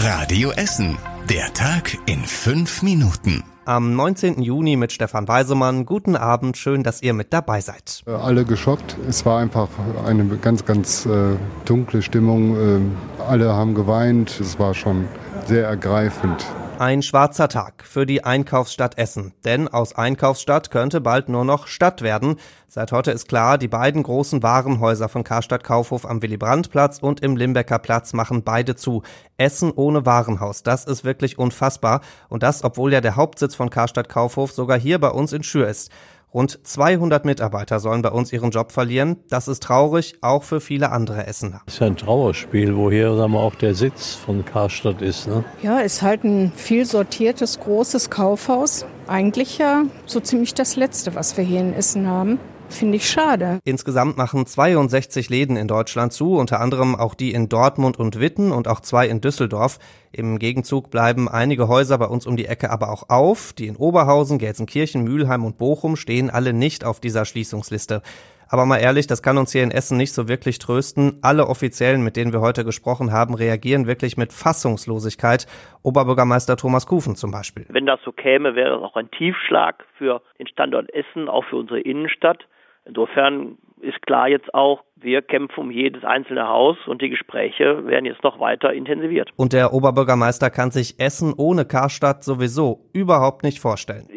Radio Essen. Der Tag in fünf Minuten. Am 19. Juni mit Stefan Weisemann. Guten Abend, schön, dass ihr mit dabei seid. Äh, alle geschockt. Es war einfach eine ganz, ganz äh, dunkle Stimmung. Äh, alle haben geweint. Es war schon sehr ergreifend. Ein schwarzer Tag für die Einkaufsstadt Essen. Denn aus Einkaufsstadt könnte bald nur noch Stadt werden. Seit heute ist klar, die beiden großen Warenhäuser von Karstadt Kaufhof am Willy-Brandt-Platz und im Limbecker Platz machen beide zu. Essen ohne Warenhaus, das ist wirklich unfassbar. Und das, obwohl ja der Hauptsitz von Karstadt Kaufhof sogar hier bei uns in Schür ist. Rund 200 Mitarbeiter sollen bei uns ihren Job verlieren. Das ist traurig, auch für viele andere Essener. Das ist ja ein Trauerspiel, wo hier sagen wir, auch der Sitz von Karstadt ist. Ne? Ja, ist halt ein viel sortiertes, großes Kaufhaus. Eigentlich ja so ziemlich das Letzte, was wir hier in Essen haben. Finde ich schade. Insgesamt machen 62 Läden in Deutschland zu, unter anderem auch die in Dortmund und Witten und auch zwei in Düsseldorf. Im Gegenzug bleiben einige Häuser bei uns um die Ecke aber auch auf. Die in Oberhausen, Gelsenkirchen, Mülheim und Bochum stehen alle nicht auf dieser Schließungsliste. Aber mal ehrlich, das kann uns hier in Essen nicht so wirklich trösten. Alle Offiziellen, mit denen wir heute gesprochen haben, reagieren wirklich mit Fassungslosigkeit. Oberbürgermeister Thomas Kufen zum Beispiel. Wenn das so käme, wäre das auch ein Tiefschlag für den Standort Essen, auch für unsere Innenstadt. Insofern ist klar jetzt auch, wir kämpfen um jedes einzelne Haus und die Gespräche werden jetzt noch weiter intensiviert. Und der Oberbürgermeister kann sich Essen ohne Karstadt sowieso überhaupt nicht vorstellen.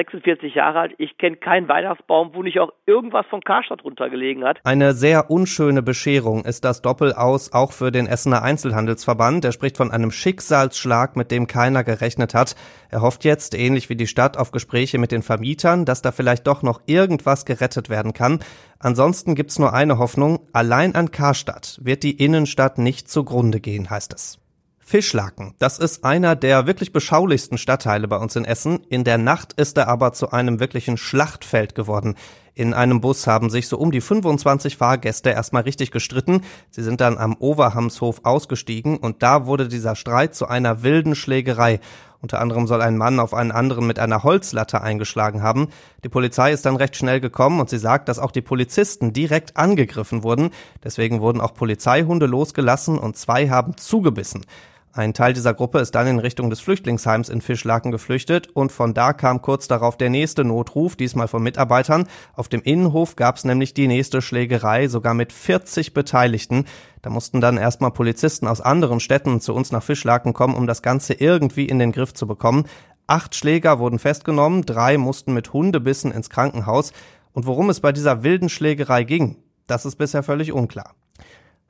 Ich bin jetzt 46 Jahre alt, ich kenne keinen Weihnachtsbaum, wo nicht auch irgendwas von Karstadt runtergelegen hat. Eine sehr unschöne Bescherung ist das Doppelaus auch für den Essener Einzelhandelsverband. Er spricht von einem Schicksalsschlag, mit dem keiner gerechnet hat. Er hofft jetzt, ähnlich wie die Stadt, auf Gespräche mit den Vermietern, dass da vielleicht doch noch irgendwas gerettet werden kann. Ansonsten gibt's nur eine Hoffnung, allein an Karstadt wird die Innenstadt nicht zugrunde gehen, heißt es. Fischlaken, das ist einer der wirklich beschaulichsten Stadtteile bei uns in Essen. In der Nacht ist er aber zu einem wirklichen Schlachtfeld geworden. In einem Bus haben sich so um die 25 Fahrgäste erstmal richtig gestritten. Sie sind dann am Overhamshof ausgestiegen und da wurde dieser Streit zu einer wilden Schlägerei. Unter anderem soll ein Mann auf einen anderen mit einer Holzlatte eingeschlagen haben. Die Polizei ist dann recht schnell gekommen und sie sagt, dass auch die Polizisten direkt angegriffen wurden. Deswegen wurden auch Polizeihunde losgelassen und zwei haben zugebissen. Ein Teil dieser Gruppe ist dann in Richtung des Flüchtlingsheims in Fischlaken geflüchtet und von da kam kurz darauf der nächste Notruf, diesmal von Mitarbeitern. Auf dem Innenhof gab es nämlich die nächste Schlägerei, sogar mit 40 Beteiligten. Da mussten dann erstmal Polizisten aus anderen Städten zu uns nach Fischlaken kommen, um das Ganze irgendwie in den Griff zu bekommen. Acht Schläger wurden festgenommen, drei mussten mit Hundebissen ins Krankenhaus. Und worum es bei dieser wilden Schlägerei ging, das ist bisher völlig unklar.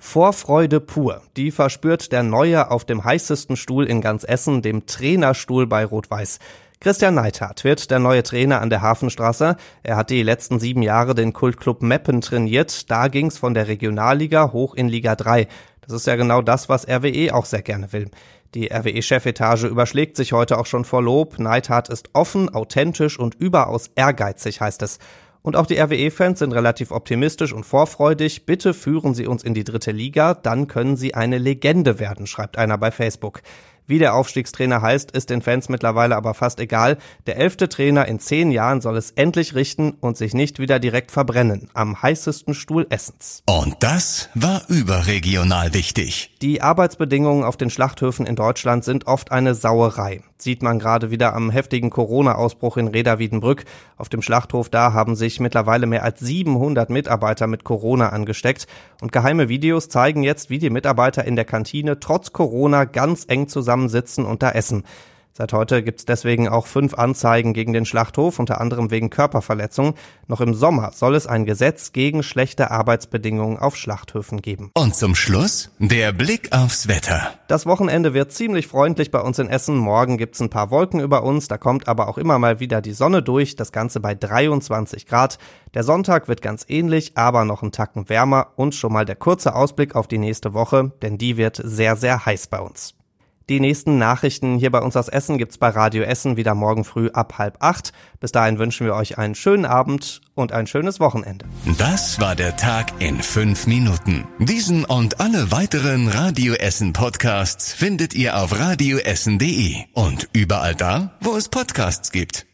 Vorfreude pur, die verspürt der Neue auf dem heißesten Stuhl in ganz Essen, dem Trainerstuhl bei Rot-Weiß. Christian Neithardt wird der neue Trainer an der Hafenstraße. Er hat die letzten sieben Jahre den Kultclub Meppen trainiert. Da ging's von der Regionalliga hoch in Liga 3. Das ist ja genau das, was RWE auch sehr gerne will. Die RWE-Chefetage überschlägt sich heute auch schon vor Lob. Neithardt ist offen, authentisch und überaus ehrgeizig, heißt es. Und auch die RWE-Fans sind relativ optimistisch und vorfreudig. Bitte führen Sie uns in die dritte Liga, dann können Sie eine Legende werden, schreibt einer bei Facebook. Wie der Aufstiegstrainer heißt, ist den Fans mittlerweile aber fast egal. Der elfte Trainer in zehn Jahren soll es endlich richten und sich nicht wieder direkt verbrennen. Am heißesten Stuhl Essens. Und das war überregional wichtig. Die Arbeitsbedingungen auf den Schlachthöfen in Deutschland sind oft eine Sauerei. Sieht man gerade wieder am heftigen Corona-Ausbruch in Reda-Wiedenbrück. Auf dem Schlachthof da haben sich mittlerweile mehr als 700 Mitarbeiter mit Corona angesteckt. Und geheime Videos zeigen jetzt, wie die Mitarbeiter in der Kantine trotz Corona ganz eng zusammen zusammensitzen und da essen. Seit heute gibt's deswegen auch fünf Anzeigen gegen den Schlachthof, unter anderem wegen Körperverletzung. Noch im Sommer soll es ein Gesetz gegen schlechte Arbeitsbedingungen auf Schlachthöfen geben. Und zum Schluss der Blick aufs Wetter. Das Wochenende wird ziemlich freundlich bei uns in Essen. Morgen gibt's ein paar Wolken über uns, da kommt aber auch immer mal wieder die Sonne durch, das Ganze bei 23 Grad. Der Sonntag wird ganz ähnlich, aber noch einen Tacken wärmer und schon mal der kurze Ausblick auf die nächste Woche, denn die wird sehr, sehr heiß bei uns. Die nächsten Nachrichten hier bei uns aus Essen gibt's bei Radio Essen wieder morgen früh ab halb acht. Bis dahin wünschen wir euch einen schönen Abend und ein schönes Wochenende. Das war der Tag in fünf Minuten. Diesen und alle weiteren Radio Essen Podcasts findet ihr auf radioessen.de und überall da, wo es Podcasts gibt.